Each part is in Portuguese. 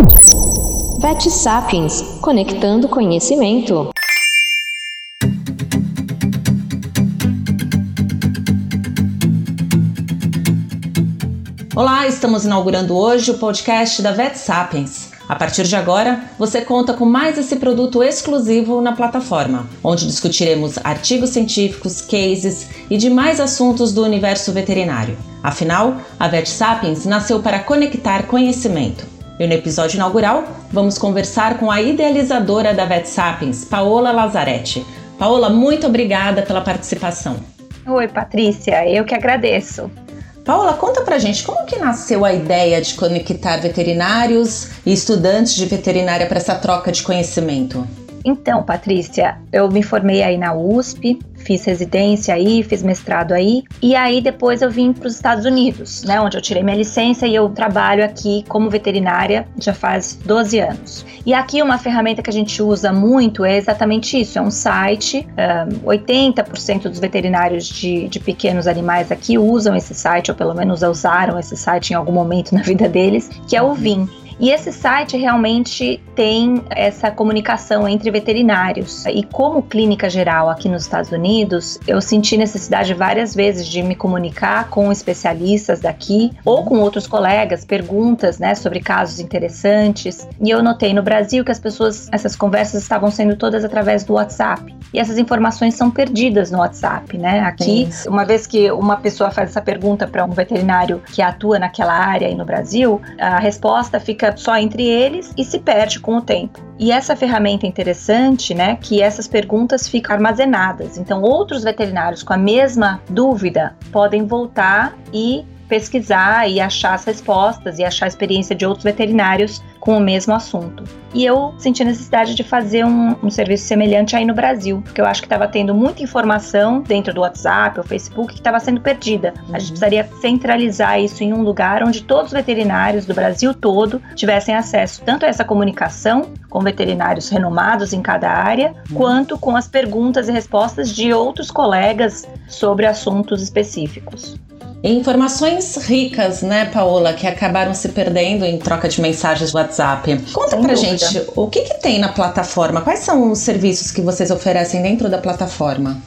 Vet Sapiens Conectando Conhecimento. Olá, estamos inaugurando hoje o podcast da Vet Sapiens. A partir de agora, você conta com mais esse produto exclusivo na plataforma, onde discutiremos artigos científicos, cases e demais assuntos do universo veterinário. Afinal, a Vet Sapiens nasceu para conectar conhecimento. E no episódio inaugural, vamos conversar com a idealizadora da Vet Sapiens, Paola Lazzaretti. Paola, muito obrigada pela participação. Oi, Patrícia, eu que agradeço. Paula, conta pra gente como que nasceu a ideia de conectar veterinários e estudantes de veterinária para essa troca de conhecimento? Então, Patrícia, eu me formei aí na USP, fiz residência aí, fiz mestrado aí, e aí depois eu vim para os Estados Unidos, né, onde eu tirei minha licença e eu trabalho aqui como veterinária já faz 12 anos. E aqui uma ferramenta que a gente usa muito é exatamente isso, é um site, um, 80% dos veterinários de, de pequenos animais aqui usam esse site, ou pelo menos usaram esse site em algum momento na vida deles, que é o VIM. E esse site realmente tem essa comunicação entre veterinários. E como clínica geral aqui nos Estados Unidos, eu senti necessidade várias vezes de me comunicar com especialistas daqui ou com outros colegas, perguntas, né, sobre casos interessantes. E eu notei no Brasil que as pessoas, essas conversas estavam sendo todas através do WhatsApp. E essas informações são perdidas no WhatsApp, né? Aqui, Sim. uma vez que uma pessoa faz essa pergunta para um veterinário que atua naquela área aí no Brasil, a resposta fica só entre eles e se perde com o tempo. E essa ferramenta é interessante, né, que essas perguntas ficam armazenadas. Então, outros veterinários com a mesma dúvida podem voltar e pesquisar e achar as respostas e achar a experiência de outros veterinários com o mesmo assunto. E eu senti a necessidade de fazer um, um serviço semelhante aí no Brasil, porque eu acho que estava tendo muita informação dentro do WhatsApp ou Facebook que estava sendo perdida. Uhum. A gente uhum. precisaria centralizar isso em um lugar onde todos os veterinários do Brasil todo tivessem acesso tanto a essa comunicação com veterinários renomados em cada área, uhum. quanto com as perguntas e respostas de outros colegas sobre assuntos específicos. Informações ricas, né, Paola, que acabaram se perdendo em troca de mensagens do WhatsApp. Conta Sem pra dúvida. Gente, o que, que tem na plataforma? Quais são os serviços que vocês oferecem dentro da plataforma?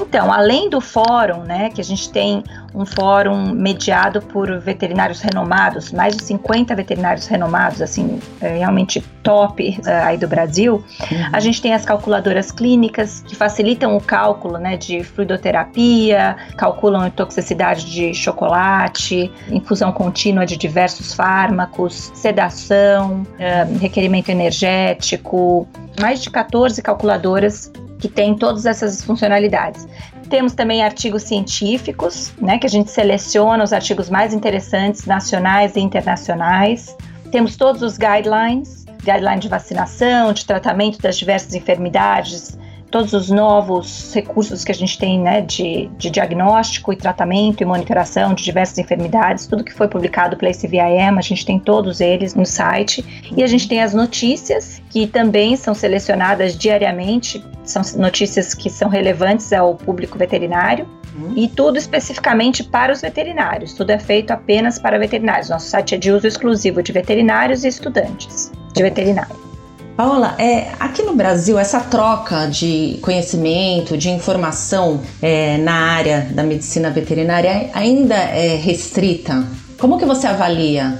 Então, além do fórum, né, que a gente tem um fórum mediado por veterinários renomados, mais de 50 veterinários renomados, assim, é realmente top uh, aí do Brasil, uhum. a gente tem as calculadoras clínicas que facilitam o cálculo, né, de fluidoterapia, calculam a toxicidade de chocolate, infusão contínua de diversos fármacos, sedação, uh, requerimento energético, mais de 14 calculadoras que tem todas essas funcionalidades. Temos também artigos científicos, né, que a gente seleciona os artigos mais interessantes, nacionais e internacionais. Temos todos os guidelines, guidelines de vacinação, de tratamento das diversas enfermidades, todos os novos recursos que a gente tem né, de, de diagnóstico e tratamento e monitoração de diversas enfermidades, tudo que foi publicado pela ICVIM, a gente tem todos eles no site. E a gente tem as notícias, que também são selecionadas diariamente, são notícias que são relevantes ao público veterinário. Uhum. E tudo especificamente para os veterinários, tudo é feito apenas para veterinários. Nosso site é de uso exclusivo de veterinários e estudantes de veterinário. Paola, é, aqui no Brasil, essa troca de conhecimento, de informação é, na área da medicina veterinária ainda é restrita? Como que você avalia?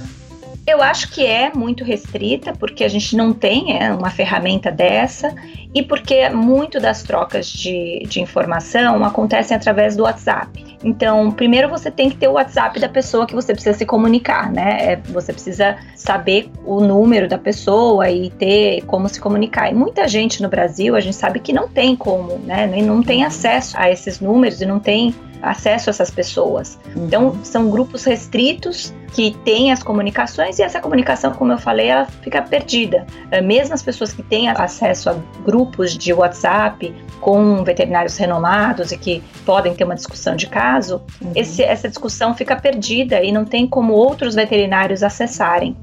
Eu acho que é muito restrita, porque a gente não tem é, uma ferramenta dessa e porque muito das trocas de, de informação acontecem através do WhatsApp. Então, primeiro você tem que ter o WhatsApp da pessoa que você precisa se comunicar, né? É, você precisa saber o número da pessoa e ter como se comunicar. E muita gente no Brasil, a gente sabe que não tem como, né? Não tem acesso a esses números e não tem acesso a essas pessoas. Uhum. Então, são grupos restritos que têm as comunicações e essa comunicação, como eu falei, ela fica perdida. É, mesmo as pessoas que têm acesso a grupos de WhatsApp com veterinários renomados e que podem ter uma discussão de caso, uhum. esse, essa discussão fica perdida e não tem como outros veterinários acessarem.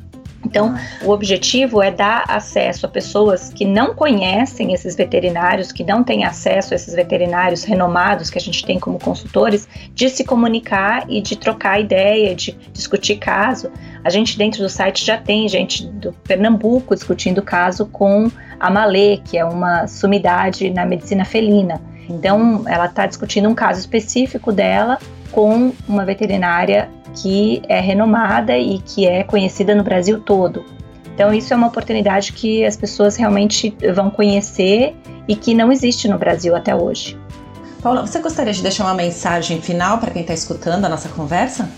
Então, o objetivo é dar acesso a pessoas que não conhecem esses veterinários, que não têm acesso a esses veterinários renomados que a gente tem como consultores, de se comunicar e de trocar ideia, de discutir caso. A gente dentro do site já tem gente do Pernambuco discutindo caso com a Malê, que é uma sumidade na medicina felina. Então, ela está discutindo um caso específico dela com uma veterinária que é renomada e que é conhecida no Brasil todo. Então, isso é uma oportunidade que as pessoas realmente vão conhecer e que não existe no Brasil até hoje. Paula, você gostaria de deixar uma mensagem final para quem está escutando a nossa conversa?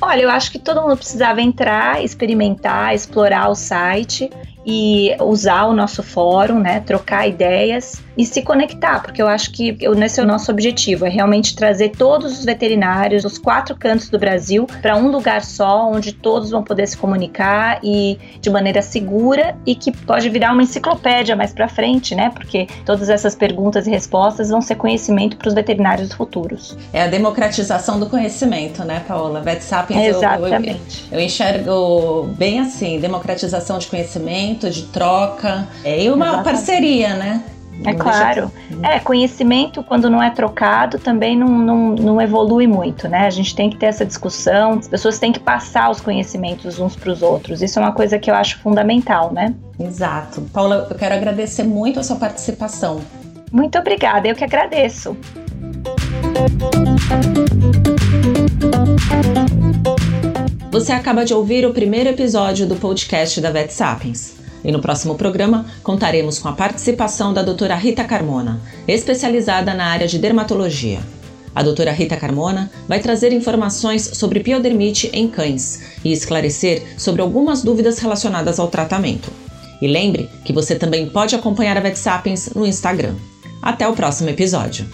Olha, eu acho que todo mundo precisava entrar, experimentar, explorar o site e usar o nosso fórum, né, trocar ideias e se conectar, porque eu acho que esse é o nosso objetivo, é realmente trazer todos os veterinários dos quatro cantos do Brasil para um lugar só, onde todos vão poder se comunicar e de maneira segura e que pode virar uma enciclopédia mais para frente, né? Porque todas essas perguntas e respostas vão ser conhecimento para os veterinários futuros. É a democratização do conhecimento, né, Paola? Vet Sapiens, Exatamente. Eu, eu, eu enxergo bem assim, democratização de conhecimento, de troca, é, e uma Exatamente. parceria, né? É claro. É, conhecimento, quando não é trocado, também não, não, não, evolui muito, né? A gente tem que ter essa discussão, as pessoas têm que passar os conhecimentos uns para os outros. Isso é uma coisa que eu acho fundamental, né? Exato. Paula, eu quero agradecer muito a sua participação. Muito obrigada, eu que agradeço. Você acaba de ouvir o primeiro episódio do podcast da Vet Sapiens. E no próximo programa contaremos com a participação da doutora Rita Carmona, especializada na área de dermatologia. A doutora Rita Carmona vai trazer informações sobre piodermite em cães e esclarecer sobre algumas dúvidas relacionadas ao tratamento. E lembre que você também pode acompanhar a Vet Sapiens no Instagram. Até o próximo episódio!